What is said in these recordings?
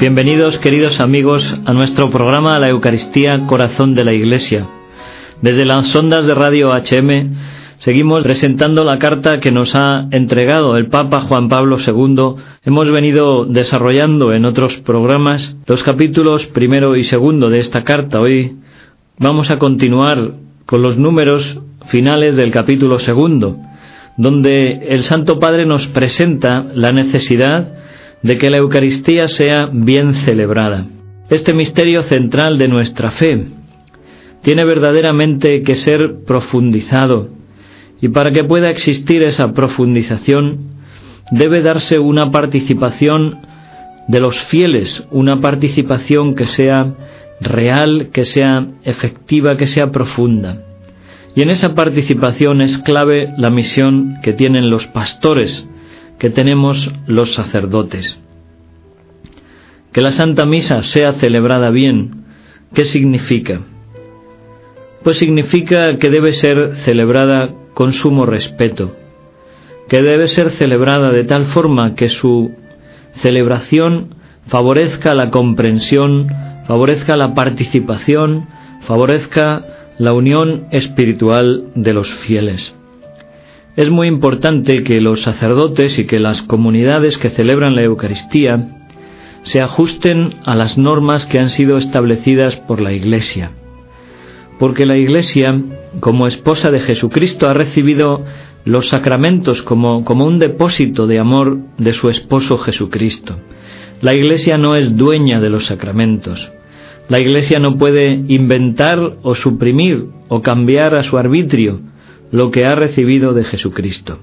Bienvenidos queridos amigos a nuestro programa La Eucaristía Corazón de la Iglesia. Desde las ondas de Radio HM seguimos presentando la carta que nos ha entregado el Papa Juan Pablo II. Hemos venido desarrollando en otros programas los capítulos primero y segundo de esta carta. Hoy vamos a continuar con los números finales del capítulo segundo, donde el Santo Padre nos presenta la necesidad de que la Eucaristía sea bien celebrada. Este misterio central de nuestra fe tiene verdaderamente que ser profundizado y para que pueda existir esa profundización debe darse una participación de los fieles, una participación que sea real, que sea efectiva, que sea profunda. Y en esa participación es clave la misión que tienen los pastores, que tenemos los sacerdotes. Que la Santa Misa sea celebrada bien, ¿qué significa? Pues significa que debe ser celebrada con sumo respeto, que debe ser celebrada de tal forma que su celebración favorezca la comprensión, favorezca la participación, favorezca la unión espiritual de los fieles. Es muy importante que los sacerdotes y que las comunidades que celebran la Eucaristía se ajusten a las normas que han sido establecidas por la Iglesia. Porque la Iglesia, como esposa de Jesucristo, ha recibido los sacramentos como, como un depósito de amor de su esposo Jesucristo. La Iglesia no es dueña de los sacramentos. La Iglesia no puede inventar o suprimir o cambiar a su arbitrio lo que ha recibido de Jesucristo.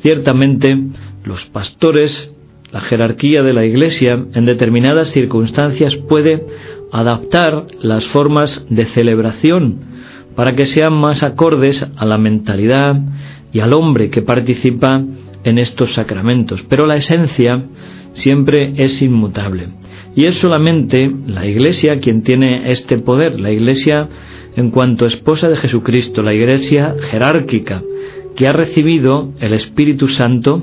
Ciertamente, los pastores, la jerarquía de la Iglesia, en determinadas circunstancias puede adaptar las formas de celebración para que sean más acordes a la mentalidad y al hombre que participa en estos sacramentos. Pero la esencia siempre es inmutable. Y es solamente la Iglesia quien tiene este poder. La Iglesia en cuanto esposa de Jesucristo, la Iglesia jerárquica, que ha recibido el Espíritu Santo,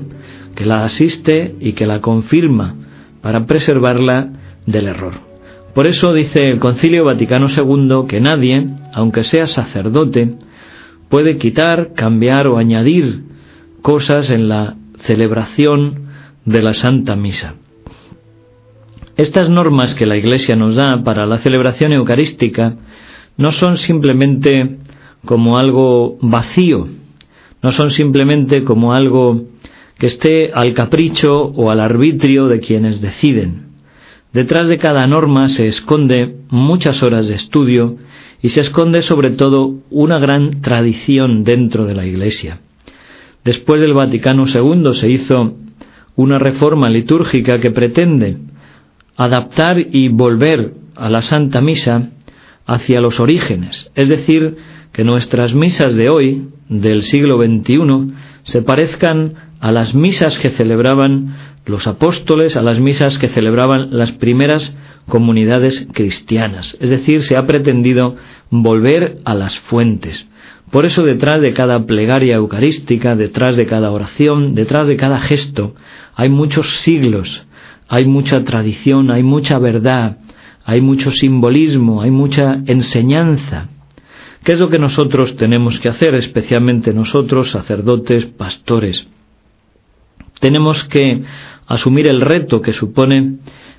que la asiste y que la confirma para preservarla del error. Por eso dice el Concilio Vaticano II que nadie, aunque sea sacerdote, puede quitar, cambiar o añadir cosas en la celebración de la Santa Misa. Estas normas que la Iglesia nos da para la celebración eucarística no son simplemente como algo vacío, no son simplemente como algo que esté al capricho o al arbitrio de quienes deciden. Detrás de cada norma se esconde muchas horas de estudio y se esconde sobre todo una gran tradición dentro de la Iglesia. Después del Vaticano II se hizo una reforma litúrgica que pretende adaptar y volver a la Santa Misa hacia los orígenes, es decir, que nuestras misas de hoy, del siglo XXI, se parezcan a las misas que celebraban los apóstoles, a las misas que celebraban las primeras comunidades cristianas. Es decir, se ha pretendido volver a las fuentes. Por eso detrás de cada plegaria eucarística, detrás de cada oración, detrás de cada gesto, hay muchos siglos, hay mucha tradición, hay mucha verdad, hay mucho simbolismo, hay mucha enseñanza. ¿Qué es lo que nosotros tenemos que hacer, especialmente nosotros, sacerdotes, pastores? Tenemos que asumir el reto que supone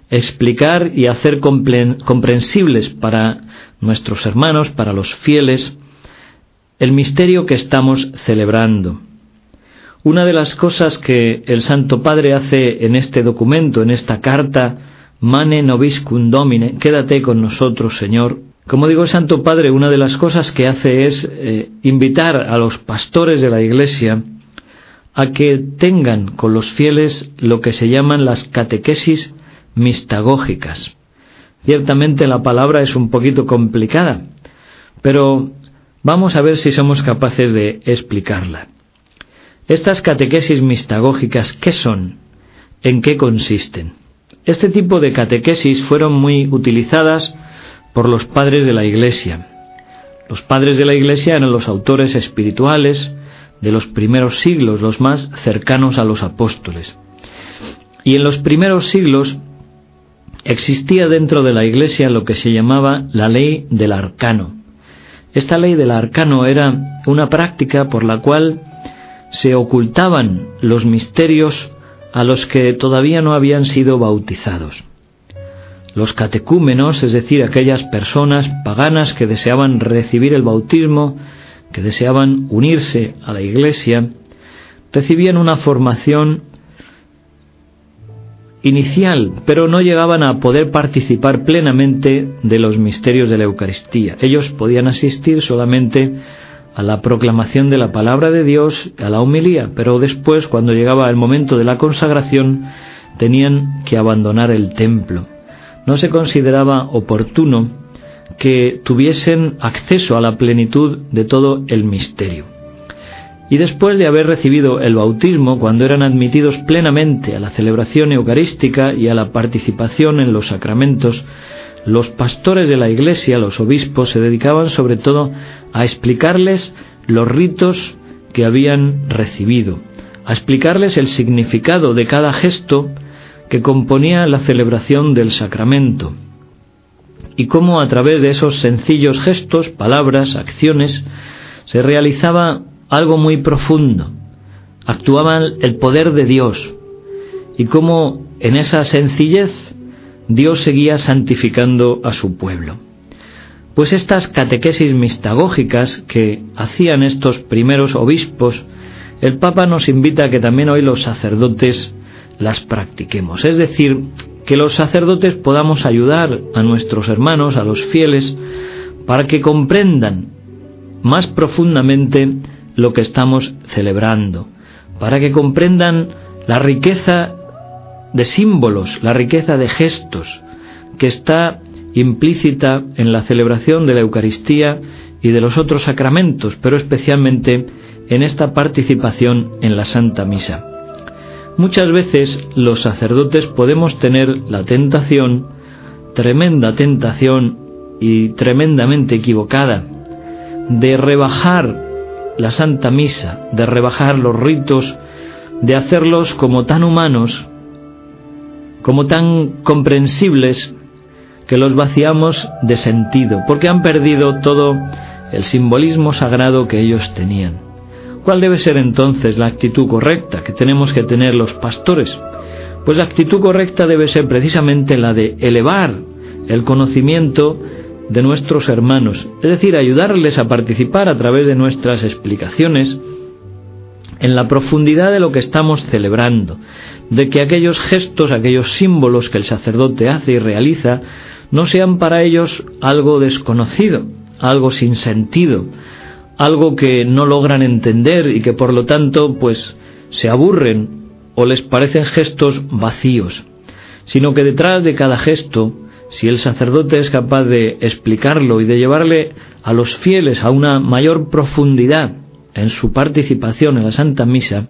explicar y hacer comprensibles para nuestros hermanos, para los fieles, el misterio que estamos celebrando. Una de las cosas que el Santo Padre hace en este documento, en esta carta, Mane nobiscum domine, quédate con nosotros, Señor. Como digo el Santo Padre, una de las cosas que hace es eh, invitar a los pastores de la Iglesia a que tengan con los fieles lo que se llaman las catequesis mistagógicas. Ciertamente la palabra es un poquito complicada, pero vamos a ver si somos capaces de explicarla. Estas catequesis mistagógicas, ¿qué son? ¿En qué consisten? Este tipo de catequesis fueron muy utilizadas por los padres de la Iglesia. Los padres de la Iglesia eran los autores espirituales de los primeros siglos, los más cercanos a los apóstoles. Y en los primeros siglos existía dentro de la Iglesia lo que se llamaba la ley del arcano. Esta ley del arcano era una práctica por la cual se ocultaban los misterios a los que todavía no habían sido bautizados. Los catecúmenos, es decir, aquellas personas paganas que deseaban recibir el bautismo, que deseaban unirse a la Iglesia, recibían una formación inicial, pero no llegaban a poder participar plenamente de los misterios de la Eucaristía. Ellos podían asistir solamente a la proclamación de la palabra de Dios, a la humilía, pero después, cuando llegaba el momento de la consagración, tenían que abandonar el templo. No se consideraba oportuno que tuviesen acceso a la plenitud de todo el misterio. Y después de haber recibido el bautismo, cuando eran admitidos plenamente a la celebración eucarística y a la participación en los sacramentos, los pastores de la Iglesia, los obispos, se dedicaban sobre todo a explicarles los ritos que habían recibido, a explicarles el significado de cada gesto que componía la celebración del sacramento, y cómo a través de esos sencillos gestos, palabras, acciones, se realizaba algo muy profundo. Actuaba el poder de Dios y cómo en esa sencillez Dios seguía santificando a su pueblo. Pues estas catequesis mistagógicas que hacían estos primeros obispos, el Papa nos invita a que también hoy los sacerdotes las practiquemos. Es decir, que los sacerdotes podamos ayudar a nuestros hermanos, a los fieles, para que comprendan más profundamente lo que estamos celebrando, para que comprendan la riqueza de símbolos, la riqueza de gestos que está implícita en la celebración de la Eucaristía y de los otros sacramentos, pero especialmente en esta participación en la Santa Misa. Muchas veces los sacerdotes podemos tener la tentación, tremenda tentación y tremendamente equivocada, de rebajar la Santa Misa, de rebajar los ritos, de hacerlos como tan humanos, como tan comprensibles, que los vaciamos de sentido, porque han perdido todo el simbolismo sagrado que ellos tenían. ¿Cuál debe ser entonces la actitud correcta que tenemos que tener los pastores? Pues la actitud correcta debe ser precisamente la de elevar el conocimiento de nuestros hermanos, es decir, ayudarles a participar a través de nuestras explicaciones en la profundidad de lo que estamos celebrando, de que aquellos gestos, aquellos símbolos que el sacerdote hace y realiza, no sean para ellos algo desconocido, algo sin sentido, algo que no logran entender y que por lo tanto pues se aburren o les parecen gestos vacíos, sino que detrás de cada gesto si el sacerdote es capaz de explicarlo y de llevarle a los fieles a una mayor profundidad en su participación en la Santa Misa,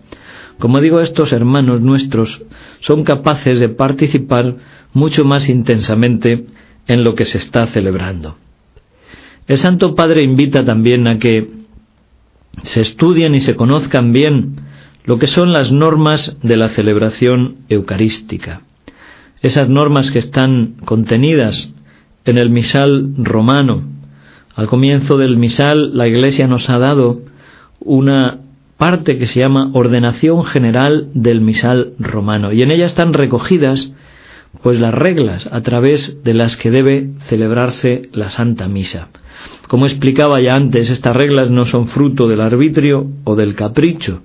como digo, estos hermanos nuestros son capaces de participar mucho más intensamente en lo que se está celebrando. El Santo Padre invita también a que se estudien y se conozcan bien lo que son las normas de la celebración eucarística esas normas que están contenidas en el misal romano. Al comienzo del misal la Iglesia nos ha dado una parte que se llama ordenación general del misal romano y en ella están recogidas pues las reglas a través de las que debe celebrarse la Santa Misa. Como explicaba ya antes, estas reglas no son fruto del arbitrio o del capricho,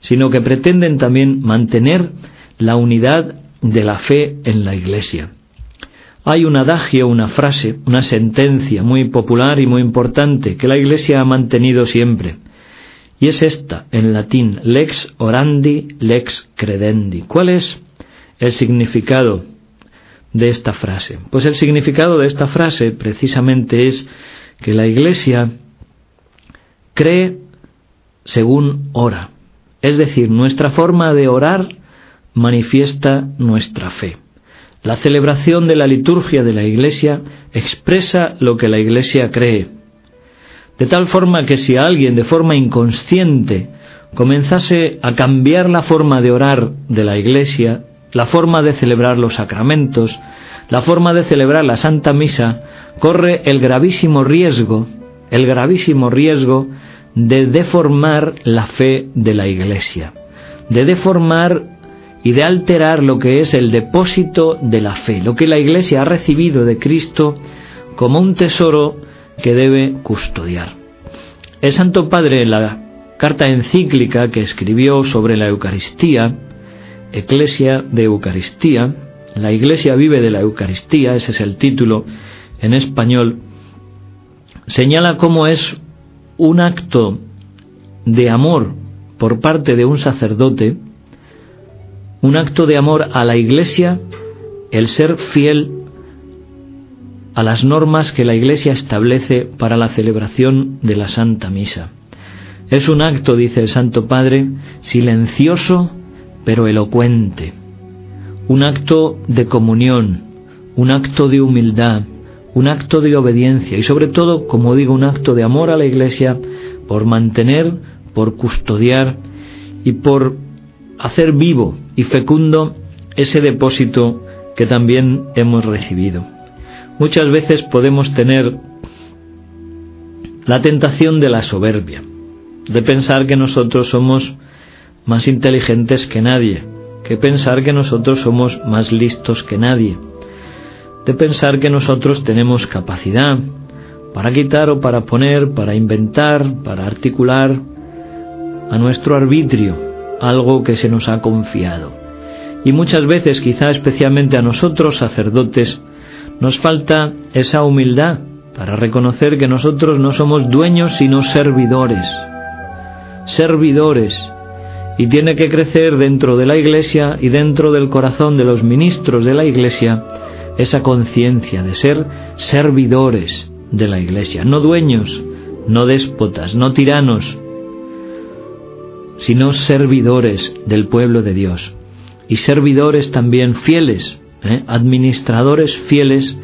sino que pretenden también mantener la unidad de la fe en la Iglesia. Hay un adagio, una frase, una sentencia muy popular y muy importante que la Iglesia ha mantenido siempre. Y es esta, en latín, lex orandi, lex credendi. ¿Cuál es el significado de esta frase? Pues el significado de esta frase precisamente es que la Iglesia cree según ora. Es decir, nuestra forma de orar manifiesta nuestra fe. La celebración de la liturgia de la Iglesia expresa lo que la Iglesia cree. De tal forma que si alguien de forma inconsciente comenzase a cambiar la forma de orar de la Iglesia, la forma de celebrar los sacramentos, la forma de celebrar la Santa Misa corre el gravísimo riesgo, el gravísimo riesgo de deformar la fe de la Iglesia, de deformar y de alterar lo que es el depósito de la fe, lo que la Iglesia ha recibido de Cristo como un tesoro que debe custodiar. El Santo Padre en la carta encíclica que escribió sobre la Eucaristía, Eclesia de Eucaristía, la Iglesia vive de la Eucaristía, ese es el título en español, señala cómo es un acto de amor por parte de un sacerdote, un acto de amor a la Iglesia, el ser fiel a las normas que la Iglesia establece para la celebración de la Santa Misa. Es un acto, dice el Santo Padre, silencioso pero elocuente, un acto de comunión, un acto de humildad, un acto de obediencia y sobre todo, como digo, un acto de amor a la Iglesia por mantener, por custodiar y por hacer vivo y fecundo ese depósito que también hemos recibido. Muchas veces podemos tener la tentación de la soberbia, de pensar que nosotros somos más inteligentes que nadie, que pensar que nosotros somos más listos que nadie, de pensar que nosotros tenemos capacidad para quitar o para poner, para inventar, para articular a nuestro arbitrio algo que se nos ha confiado. Y muchas veces, quizá especialmente a nosotros sacerdotes, nos falta esa humildad para reconocer que nosotros no somos dueños sino servidores. Servidores. Y tiene que crecer dentro de la Iglesia y dentro del corazón de los ministros de la Iglesia esa conciencia de ser servidores de la Iglesia, no dueños, no déspotas, no tiranos, sino servidores del pueblo de Dios y servidores también fieles ¿eh? administradores fieles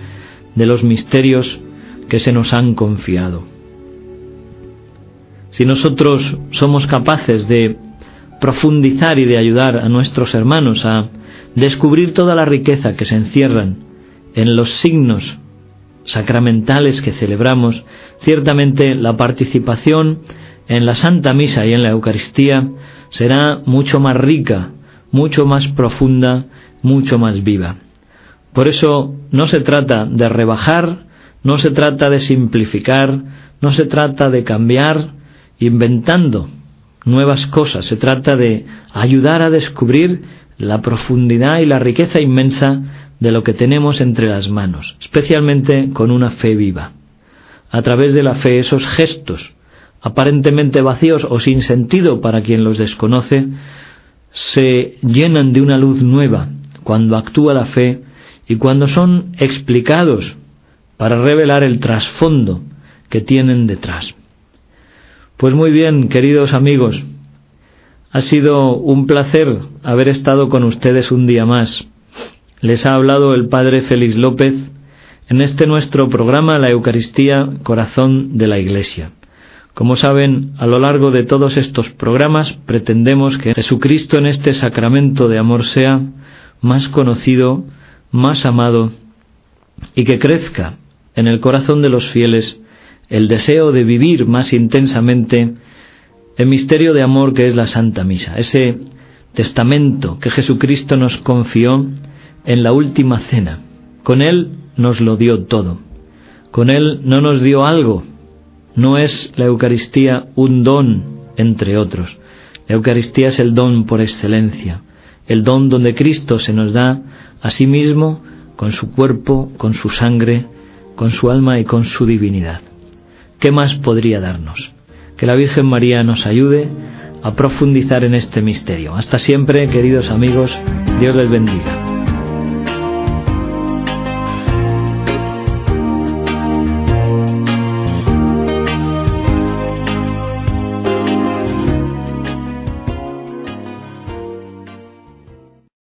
de los misterios que se nos han confiado. Si nosotros somos capaces de profundizar y de ayudar a nuestros hermanos a descubrir toda la riqueza que se encierran en los signos sacramentales que celebramos, ciertamente la participación en la Santa Misa y en la Eucaristía será mucho más rica, mucho más profunda, mucho más viva. Por eso no se trata de rebajar, no se trata de simplificar, no se trata de cambiar inventando nuevas cosas, se trata de ayudar a descubrir la profundidad y la riqueza inmensa de lo que tenemos entre las manos, especialmente con una fe viva. A través de la fe esos gestos, aparentemente vacíos o sin sentido para quien los desconoce, se llenan de una luz nueva cuando actúa la fe y cuando son explicados para revelar el trasfondo que tienen detrás. Pues muy bien, queridos amigos, ha sido un placer haber estado con ustedes un día más. Les ha hablado el Padre Félix López en este nuestro programa La Eucaristía, Corazón de la Iglesia. Como saben, a lo largo de todos estos programas pretendemos que Jesucristo en este sacramento de amor sea más conocido, más amado y que crezca en el corazón de los fieles el deseo de vivir más intensamente el misterio de amor que es la Santa Misa, ese testamento que Jesucristo nos confió en la última cena. Con Él nos lo dio todo. Con Él no nos dio algo. No es la Eucaristía un don entre otros. La Eucaristía es el don por excelencia, el don donde Cristo se nos da Asimismo, con su cuerpo, con su sangre, con su alma y con su divinidad. ¿Qué más podría darnos? Que la Virgen María nos ayude a profundizar en este misterio. Hasta siempre, queridos amigos, Dios les bendiga.